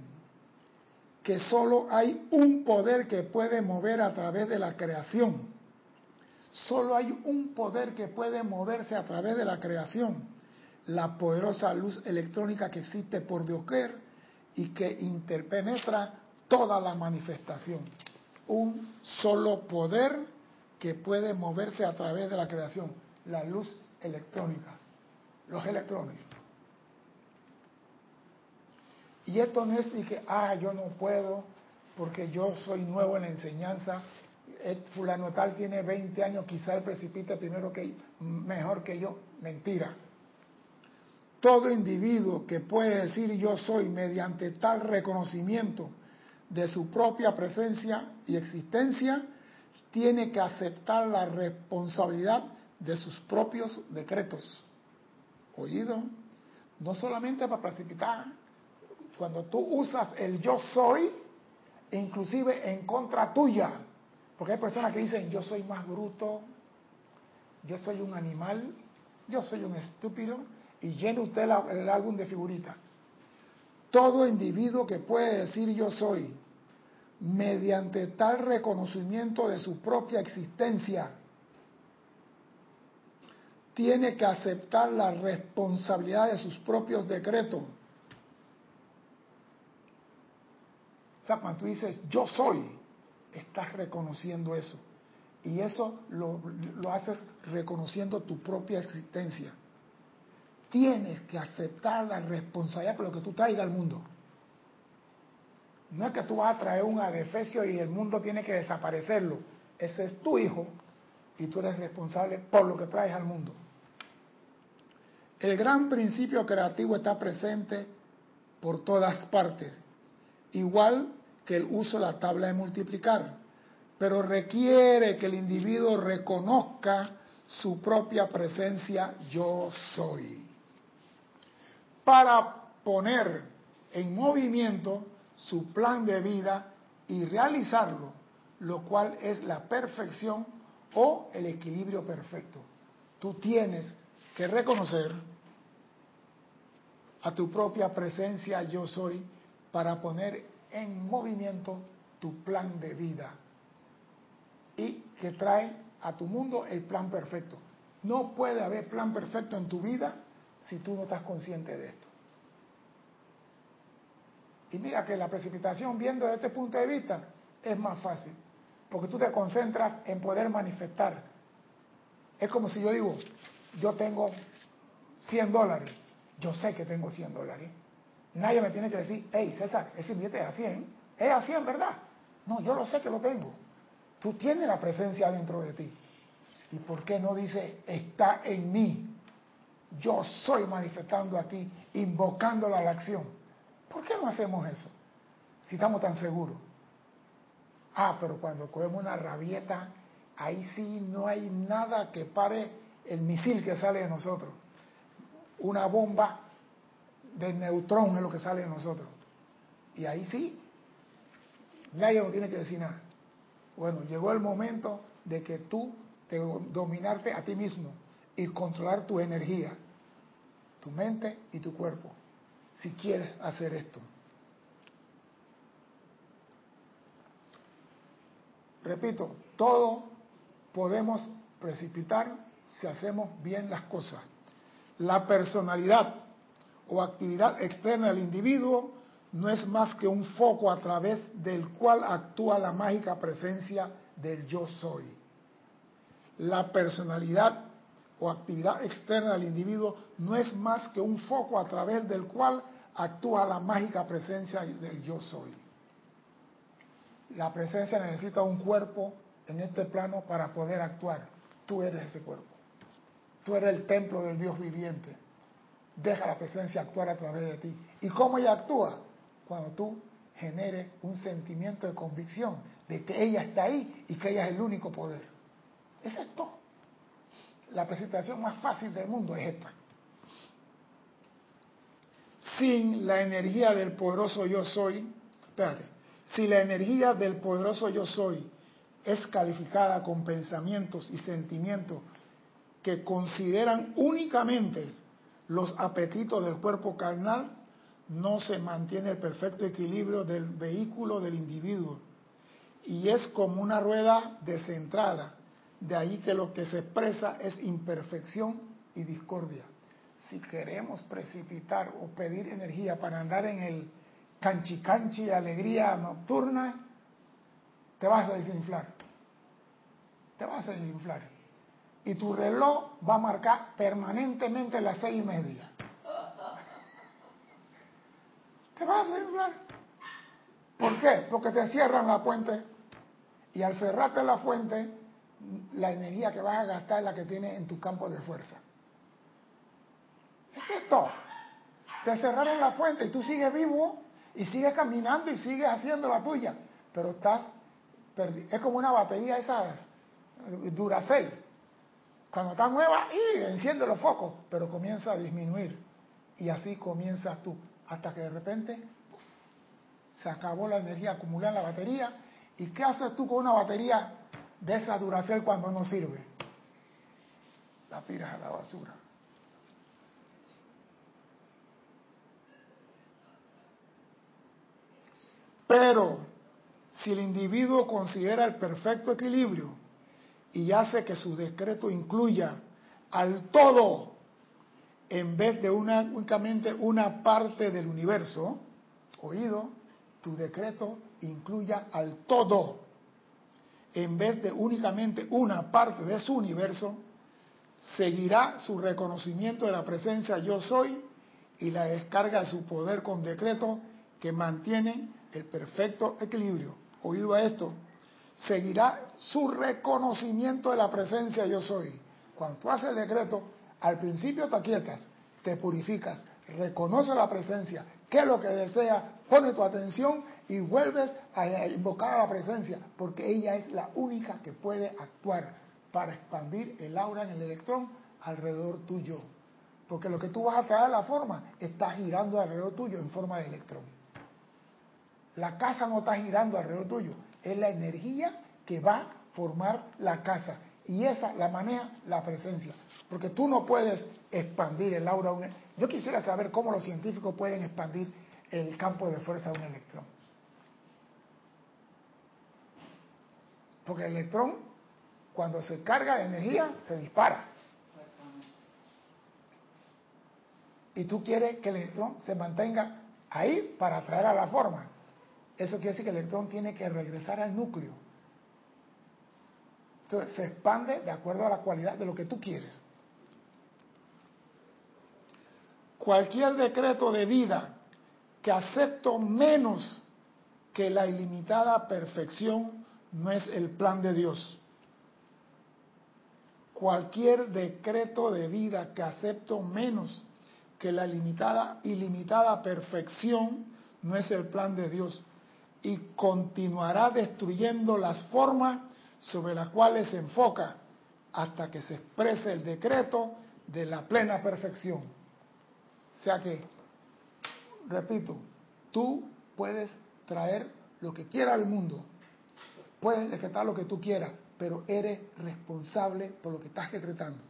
A: que solo hay un poder que puede mover a través de la creación. Solo hay un poder que puede moverse a través de la creación. La poderosa luz electrónica que existe por doquier y que interpenetra toda la manifestación. Un solo poder que puede moverse a través de la creación. La luz electrónica. Los electrones. Y esto no es que, ah, yo no puedo porque yo soy nuevo en la enseñanza. Eh, fulano tal tiene 20 años, quizá él precipite primero que mejor que yo. Mentira. Todo individuo que puede decir yo soy mediante tal reconocimiento de su propia presencia y existencia, tiene que aceptar la responsabilidad de sus propios decretos. ¿Oído? No solamente para precipitar, cuando tú usas el yo soy, inclusive en contra tuya, porque hay personas que dicen yo soy más bruto, yo soy un animal, yo soy un estúpido, y llena usted el álbum de figuritas. Todo individuo que puede decir yo soy, mediante tal reconocimiento de su propia existencia, tiene que aceptar la responsabilidad de sus propios decretos O sea, cuando tú dices yo soy, estás reconociendo eso. Y eso lo, haces reconociendo tu propia existencia. Tienes que aceptar la responsabilidad por lo que tú traigas al mundo. No es que tú vas a traer un adefesio y el mundo tiene que desaparecerlo. Ese es tu hijo y tú eres responsable por lo que traes al mundo. El gran principio creativo está presente por todas partes igual que el uso de la tabla de multiplicar, pero requiere que el individuo reconozca su propia presencia yo soy. Para poner en movimiento su plan de vida y realizarlo, lo cual es la perfección o el equilibrio perfecto. Tú tienes que reconocer a tu propia presencia yo soy para poner en movimiento tu plan de vida y que trae a tu mundo el plan perfecto. No puede haber plan perfecto en tu vida si tú no estás consciente de esto. Y mira que la precipitación, viendo desde este punto de vista, es más fácil, porque tú te concentras en poder manifestar. Es como si yo digo, yo tengo 100 dólares, yo sé que tengo 100 dólares. Nadie me tiene que decir, hey César, ese billete es a 100, es a 100, ¿verdad? No, yo lo sé que lo tengo. Tú tienes la presencia dentro de ti. ¿Y por qué no dice, está en mí? Yo soy manifestando aquí, invocándola a la acción. ¿Por qué no hacemos eso? Si estamos tan seguros. Ah, pero cuando cogemos una rabieta, ahí sí no hay nada que pare el misil que sale de nosotros. Una bomba de neutrón es lo que sale de nosotros. Y ahí sí, nadie nos tiene que decir nada. Bueno, llegó el momento de que tú te dominarte a ti mismo y controlar tu energía, tu mente y tu cuerpo, si quieres hacer esto. Repito, todo podemos precipitar si hacemos bien las cosas. La personalidad o actividad externa del individuo no es más que un foco a través del cual actúa la mágica presencia del yo soy. La personalidad o actividad externa del individuo no es más que un foco a través del cual actúa la mágica presencia del yo soy. La presencia necesita un cuerpo en este plano para poder actuar. Tú eres ese cuerpo. Tú eres el templo del Dios viviente. Deja la presencia actuar a través de ti. ¿Y cómo ella actúa? Cuando tú generes un sentimiento de convicción de que ella está ahí y que ella es el único poder. Es esto. La presentación más fácil del mundo es esta. Sin la energía del poderoso yo soy, espérate, si la energía del poderoso yo soy es calificada con pensamientos y sentimientos que consideran únicamente los apetitos del cuerpo carnal, no se mantiene el perfecto equilibrio del vehículo del individuo y es como una rueda descentrada. De ahí que lo que se expresa es imperfección y discordia. Si queremos precipitar o pedir energía para andar en el canchi canchi alegría nocturna, te vas a desinflar. Te vas a desinflar y tu reloj va a marcar permanentemente las seis y media. Te vas a inflar. ¿Por qué? Porque te cierran la fuente y al cerrarte la fuente, la energía que vas a gastar es la que tienes en tu campo de fuerza. Es esto. Te cerraron la fuente y tú sigues vivo y sigues caminando y sigues haciendo la tuya, pero estás Es como una batería esas Duracell cuando está nueva, y enciende los focos, pero comienza a disminuir. Y así comienzas tú, hasta que de repente se acabó la energía acumulada en la batería. ¿Y qué haces tú con una batería de esa Duracell cuando no sirve? La tiras a la basura. Pero si el individuo considera el perfecto equilibrio y hace que su decreto incluya al todo en vez de una, únicamente una parte del universo, oído, tu decreto incluya al todo en vez de únicamente una parte de su universo, seguirá su reconocimiento de la presencia yo soy y la descarga de su poder con decreto que mantiene el perfecto equilibrio. Oído a esto, seguirá su reconocimiento de la presencia yo soy. Cuando tú haces el decreto, al principio te aquietas, te purificas, reconoce la presencia, qué es lo que desea, pone tu atención y vuelves a invocar a la presencia, porque ella es la única que puede actuar para expandir el aura en el electrón alrededor tuyo. Porque lo que tú vas a traer a la forma está girando alrededor tuyo en forma de electrón. La casa no está girando alrededor tuyo, es la energía que va a formar la casa. Y esa la maneja la presencia. Porque tú no puedes expandir el aura. Yo quisiera saber cómo los científicos pueden expandir el campo de fuerza de un electrón. Porque el electrón, cuando se carga de energía, se dispara. Y tú quieres que el electrón se mantenga ahí para atraer a la forma. eso quiere decir que el electrón tiene que regresar al núcleo. Entonces se expande de acuerdo a la cualidad de lo que tú quieres. Cualquier decreto de vida que acepto menos que la ilimitada perfección no es el plan de Dios. Cualquier decreto de vida que acepto menos que la limitada, ilimitada perfección no es el plan de Dios y continuará destruyendo las formas sobre las cuales se enfoca hasta que se exprese el decreto de la plena perfección. O sea que, repito, tú puedes traer lo que quiera al mundo, puedes decretar lo que tú quieras, pero eres responsable por lo que estás decretando.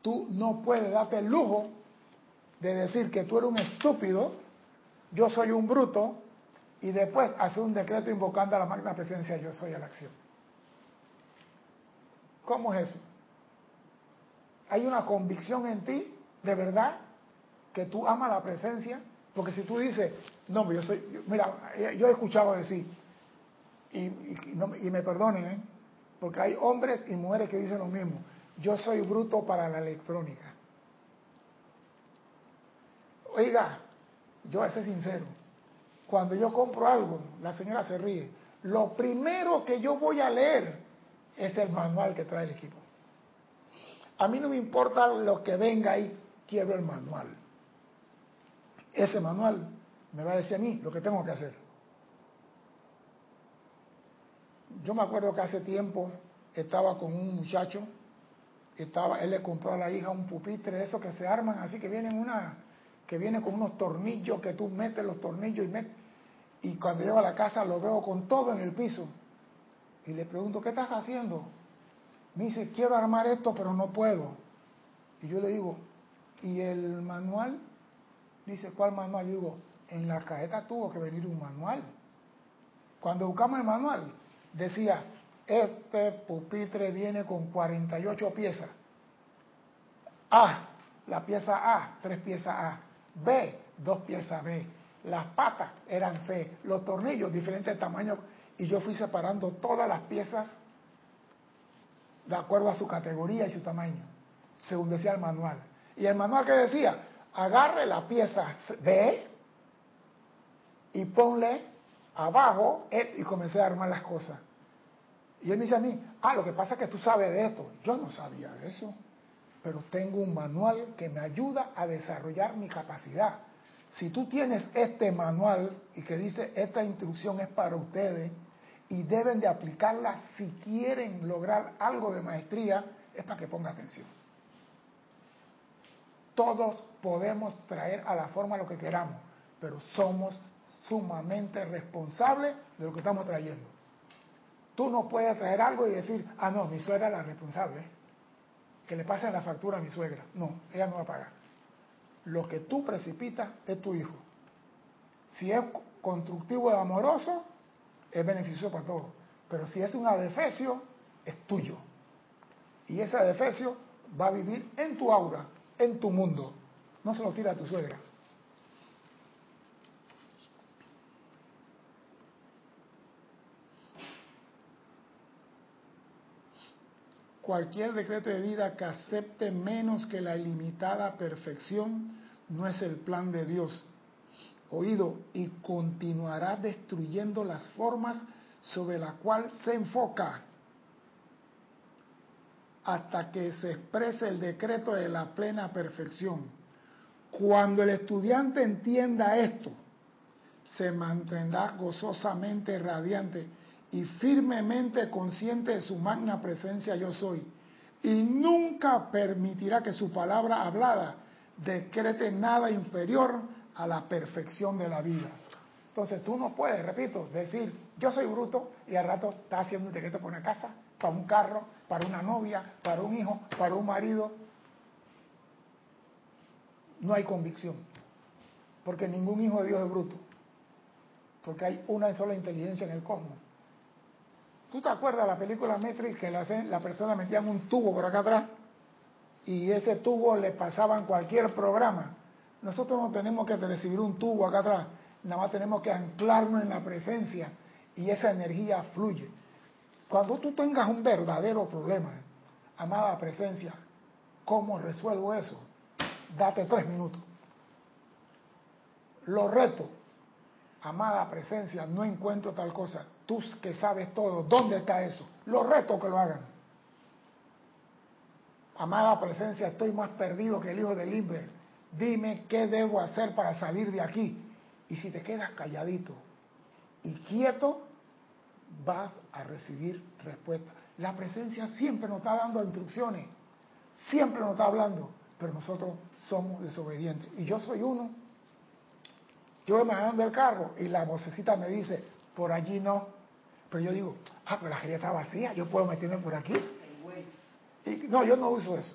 A: Tú no puedes darte el lujo de decir que tú eres un estúpido, yo soy un bruto, y después hacer un decreto invocando a la magna presencia yo soy a la acción. ¿Cómo es eso? Hay una convicción en ti, de verdad, que tú amas la presencia, porque si tú dices, no, yo soy, mira, yo he escuchado decir, y, me perdonen, ¿eh? porque hay hombres y mujeres que dicen lo mismo, yo soy bruto para la electrónica. Oiga, yo voy a ser sincero, cuando yo compro algo, la señora se ríe, lo primero que yo voy a leer es el manual que trae el equipo. A mí no me importa lo que venga ahí, quiero el manual. Ese manual me va a decir a mí lo que tengo que hacer. Yo me acuerdo que hace tiempo estaba con un muchacho, estaba, él le compró a la hija un pupitre, esos que se arman así, que vienen una, que viene con unos tornillos, que tú metes los tornillos y metes, y cuando llego a la casa lo veo con todo en el piso. Y le pregunto, ¿qué estás haciendo? Me dice, quiero armar esto, pero no puedo. Y yo le digo, ¿y el manual? Dice, ¿cuál manual? Yo digo, en la cajeta tuvo que venir un manual. Cuando buscamos el manual, decía, este pupitre viene con 48 piezas. A, la pieza A, tres piezas A. B, dos piezas B. Las patas eran C, los tornillos diferentes tamaños y yo fui separando todas las piezas de acuerdo a su categoría y su tamaño, según decía el manual. Y el manual que decía, agarre la pieza B y ponle abajo y comencé a armar las cosas. Y él me dice a mí, ah, lo que pasa es que tú sabes de esto. Yo no sabía de eso, pero tengo un manual que me ayuda a desarrollar mi capacidad. Si tú tienes este manual y que dice, esta instrucción es para ustedes y deben de aplicarla si quieren lograr algo de maestría, es para que ponga atención. Todos podemos traer a la forma lo que queramos, pero somos sumamente responsables de lo que estamos trayendo. Tú no puedes traer algo y decir, ah, no, mi suegra es la responsable, que le pasen la factura a mi suegra. No, ella no va a pagar lo que tú precipitas es tu hijo. Si es constructivo y amoroso, es beneficioso para todos. Pero si es un adefesio, es tuyo. Y ese adefesio va a vivir en tu aura, en tu mundo. No se lo tira a tu suegra. Cualquier decreto de vida que acepte menos que la ilimitada perfección no es el plan de Dios. Oído, y continuará destruyendo las formas sobre las cuales se enfoca hasta que se exprese el decreto de la plena perfección. Cuando el estudiante entienda esto, se mantendrá gozosamente radiante y firmemente consciente de su magna presencia yo soy, y nunca permitirá que su palabra hablada decrete nada inferior a la perfección de la vida. Entonces tú no puedes, repito, decir yo soy bruto y al rato estás haciendo un decreto para una casa, para un carro, para una novia, para un hijo, para un marido. No hay convicción, porque ningún hijo de Dios es bruto, porque hay una sola inteligencia en el cosmos ¿Tú te acuerdas de la película Matrix que la, la persona metía un tubo por acá atrás y ese tubo le pasaban cualquier programa? Nosotros no tenemos que recibir un tubo acá atrás. Nada más tenemos que anclarnos en la presencia y esa energía fluye. Cuando tú tengas un verdadero problema, amada presencia, ¿cómo resuelvo eso? Date tres minutos. Lo reto, amada presencia, no encuentro tal cosa. Tú que sabes todo, ¿dónde está eso? Lo reto que lo hagan. Amada presencia, estoy más perdido que el hijo de Limber. Dime qué debo hacer para salir de aquí. Y si te quedas calladito y quieto, vas a recibir respuesta. La presencia siempre nos está dando instrucciones, siempre nos está hablando, pero nosotros somos desobedientes. Y yo soy uno. Yo voy manejando el carro y la vocecita me dice, por allí no. Pero yo digo, ah, pero la feria está vacía, yo puedo meterme por aquí. Y, no, yo no uso eso.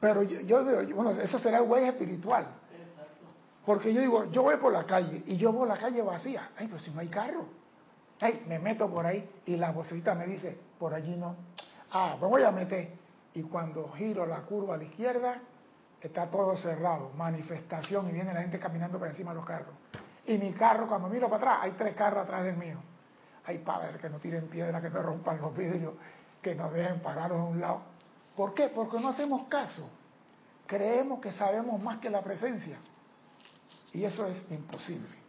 A: Pero yo, yo bueno, eso será el güey espiritual. Porque yo digo, yo voy por la calle y yo voy la calle vacía. Ay, pero si no hay carro. Ay, me meto por ahí y la vocecita me dice, por allí no. Ah, me voy a meter. Y cuando giro la curva a la izquierda, está todo cerrado, manifestación, y viene la gente caminando por encima de los carros. Y mi carro, cuando miro para atrás, hay tres carros atrás del mío. Hay padres que no tiren piedra, que no rompan los vidrios, que nos dejen parados a un lado. ¿Por qué? Porque no hacemos caso. Creemos que sabemos más que la presencia. Y eso es imposible.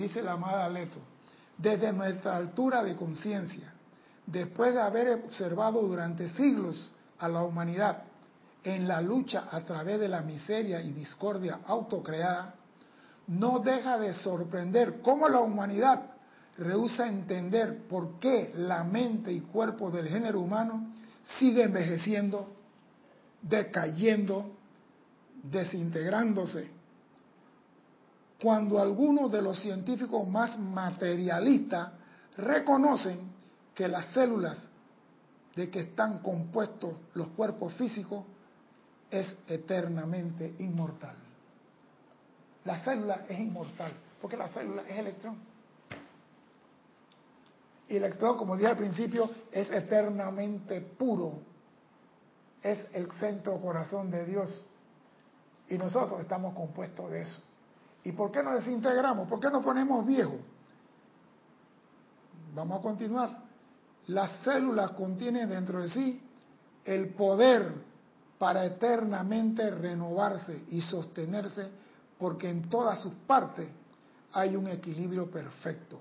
A: Dice la amada Leto, desde nuestra altura de conciencia, después de haber observado durante siglos a la humanidad en la lucha a través de la miseria y discordia autocreada, no deja de sorprender cómo la humanidad rehúsa entender por qué la mente y cuerpo del género humano sigue envejeciendo, decayendo, desintegrándose. Cuando algunos de los científicos más materialistas reconocen que las células de que están compuestos los cuerpos físicos es eternamente inmortal. La célula es inmortal, porque la célula es electrón. Y el electrón, como dije al principio, es eternamente puro. Es el centro corazón de Dios. Y nosotros estamos compuestos de eso. ¿Y por qué nos desintegramos? ¿Por qué nos ponemos viejos? Vamos a continuar. Las células contienen dentro de sí el poder para eternamente renovarse y sostenerse porque en todas sus partes hay un equilibrio perfecto.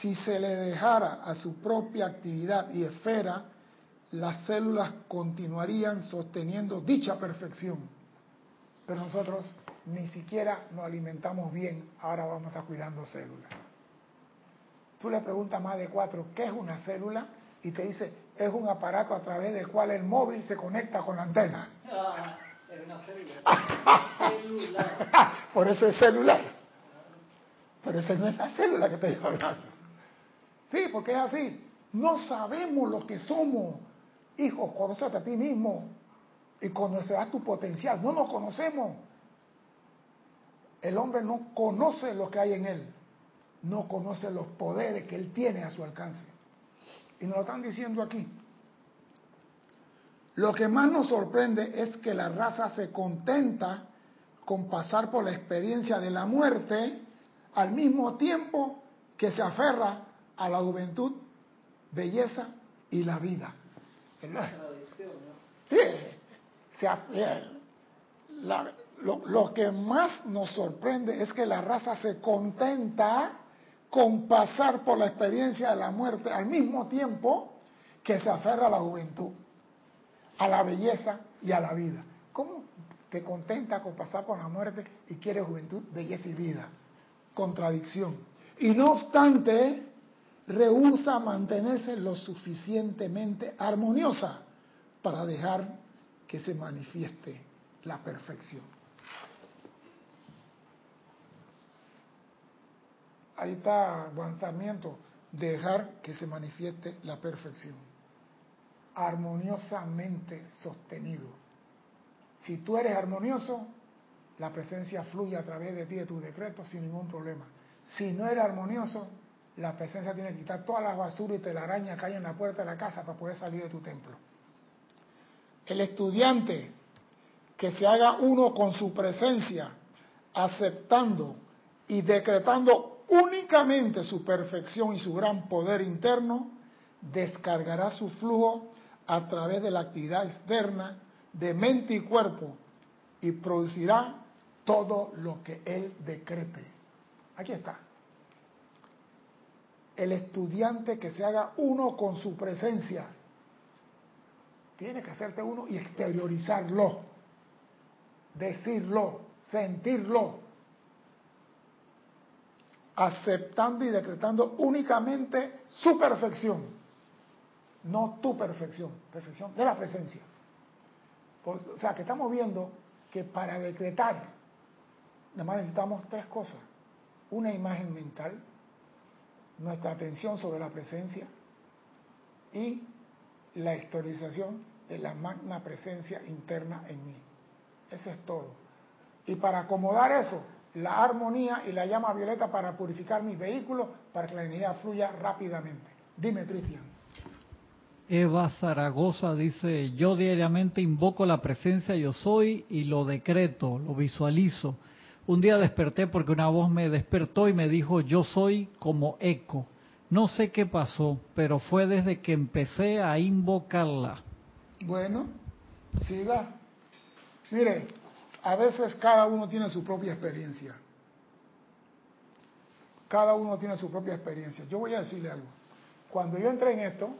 A: Si se le dejara a su propia actividad y esfera, las células continuarían sosteniendo dicha perfección. Pero nosotros ni siquiera nos alimentamos bien, ahora vamos a estar cuidando células. Tú le preguntas más de cuatro, ¿qué es una célula? Y te dice, es un aparato a través del cual el móvil se conecta con la antena. Ah. Es una célula. Por eso es celular. Pero esa no es la célula que estoy hablando. Sí, porque es así. No sabemos lo que somos. Hijos, conocete a ti mismo y conocerás tu potencial. No nos conocemos. El hombre no conoce lo que hay en él. No conoce los poderes que él tiene a su alcance. Y nos lo están diciendo aquí. Lo que más nos sorprende es que la raza se contenta con pasar por la experiencia de la muerte al mismo tiempo que se aferra a la juventud, belleza y la vida. Lo, que más nos sorprende es que la raza se contenta con pasar por la experiencia de la muerte al mismo tiempo que se aferra a la juventud a la belleza y a la vida. ¿Cómo te contenta con pasar por la muerte y quieres juventud, belleza y vida? Contradicción. Y no obstante, rehúsa mantenerse lo suficientemente armoniosa para dejar que se manifieste la perfección. Ahí está avanzamiento, dejar que se manifieste la perfección armoniosamente sostenido. Si tú eres armonioso, la presencia fluye a través de ti, de tus decretos, sin ningún problema. Si no eres armonioso, la presencia tiene que quitar todas las basuras y telarañas que hay en la puerta de la casa para poder salir de tu templo. El estudiante que se haga uno con su presencia, aceptando y decretando únicamente su perfección y su gran poder interno, descargará su flujo a través de la actividad externa de mente y cuerpo y producirá todo lo que él decrete. Aquí está. El estudiante que se haga uno con su presencia, tiene que hacerte uno y exteriorizarlo, decirlo, sentirlo, aceptando y decretando únicamente su perfección, no tu perfección, perfección de la presencia. Pues, o sea, que estamos viendo que para decretar, nada más necesitamos tres cosas. Una imagen mental, nuestra atención sobre la presencia y la historización de la magna presencia interna en mí. Eso es todo. Y para acomodar eso, la armonía y la llama violeta para purificar mis vehículos, para que la energía fluya rápidamente. Dime, Cristian.
C: Eva Zaragoza dice, yo diariamente invoco la presencia yo soy y lo decreto, lo visualizo. Un día desperté porque una voz me despertó y me dijo, yo soy como eco. No sé qué pasó, pero fue desde que empecé a invocarla.
A: Bueno, siga. Mire, a veces cada uno tiene su propia experiencia. Cada uno tiene su propia experiencia. Yo voy a decirle algo. Cuando yo entré en esto,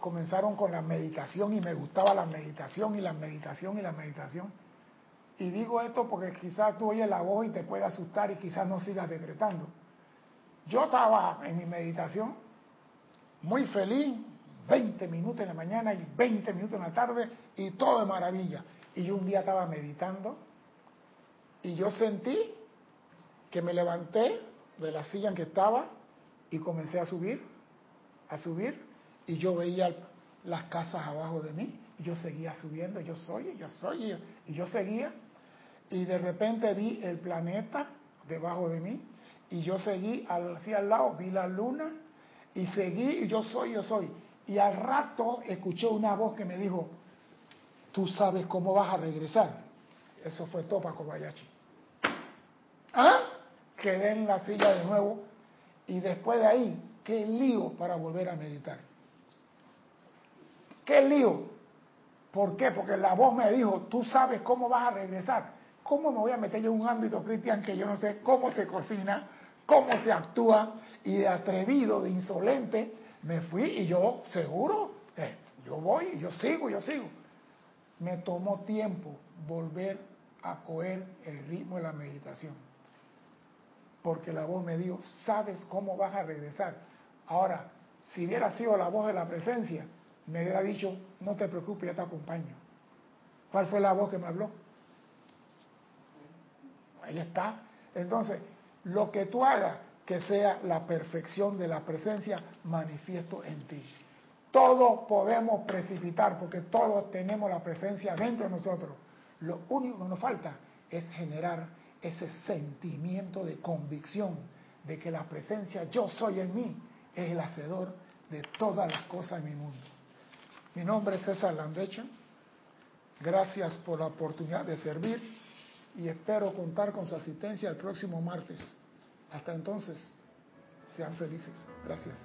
A: comenzaron con la meditación y me gustaba la meditación y la meditación y la meditación. Y digo esto porque quizás tú oyes la voz y te puede asustar y quizás no sigas decretando. Yo estaba en mi meditación muy feliz, 20 minutos en la mañana y 20 minutos en la tarde y todo de maravilla. Y yo un día estaba meditando y yo sentí que me levanté de la silla en que estaba y comencé a subir, a subir y yo veía las casas abajo de mí y yo seguía subiendo, yo soy, yo soy, y yo seguía y de repente vi el planeta debajo de mí y yo seguí hacia al lado, vi la luna y seguí y yo soy, yo soy. Y al rato escuché una voz que me dijo, tú sabes cómo vas a regresar. Eso fue Topa Kobayashi. ¿Ah? Quedé en la silla de nuevo y después de ahí, qué lío para volver a meditar. ¿Qué lío? ¿Por qué? Porque la voz me dijo, tú sabes cómo vas a regresar. ¿Cómo me voy a meter yo en un ámbito cristiano que yo no sé cómo se cocina, cómo se actúa? Y de atrevido, de insolente, me fui y yo, seguro, eh, yo voy, yo sigo, yo sigo. Me tomó tiempo volver a coger el ritmo de la meditación. Porque la voz me dijo, sabes cómo vas a regresar. Ahora, si hubiera sido la voz de la presencia, me hubiera dicho, no te preocupes, ya te acompaño. ¿Cuál fue la voz que me habló? Ahí está. Entonces, lo que tú hagas, que sea la perfección de la presencia manifiesto en ti. Todos podemos precipitar porque todos tenemos la presencia dentro de nosotros. Lo único que nos falta es generar ese sentimiento de convicción de que la presencia yo soy en mí es el hacedor de todas las cosas en mi mundo. Mi nombre es César Landecho. Gracias por la oportunidad de servir y espero contar con su asistencia el próximo martes. Hasta entonces, sean felices. Gracias.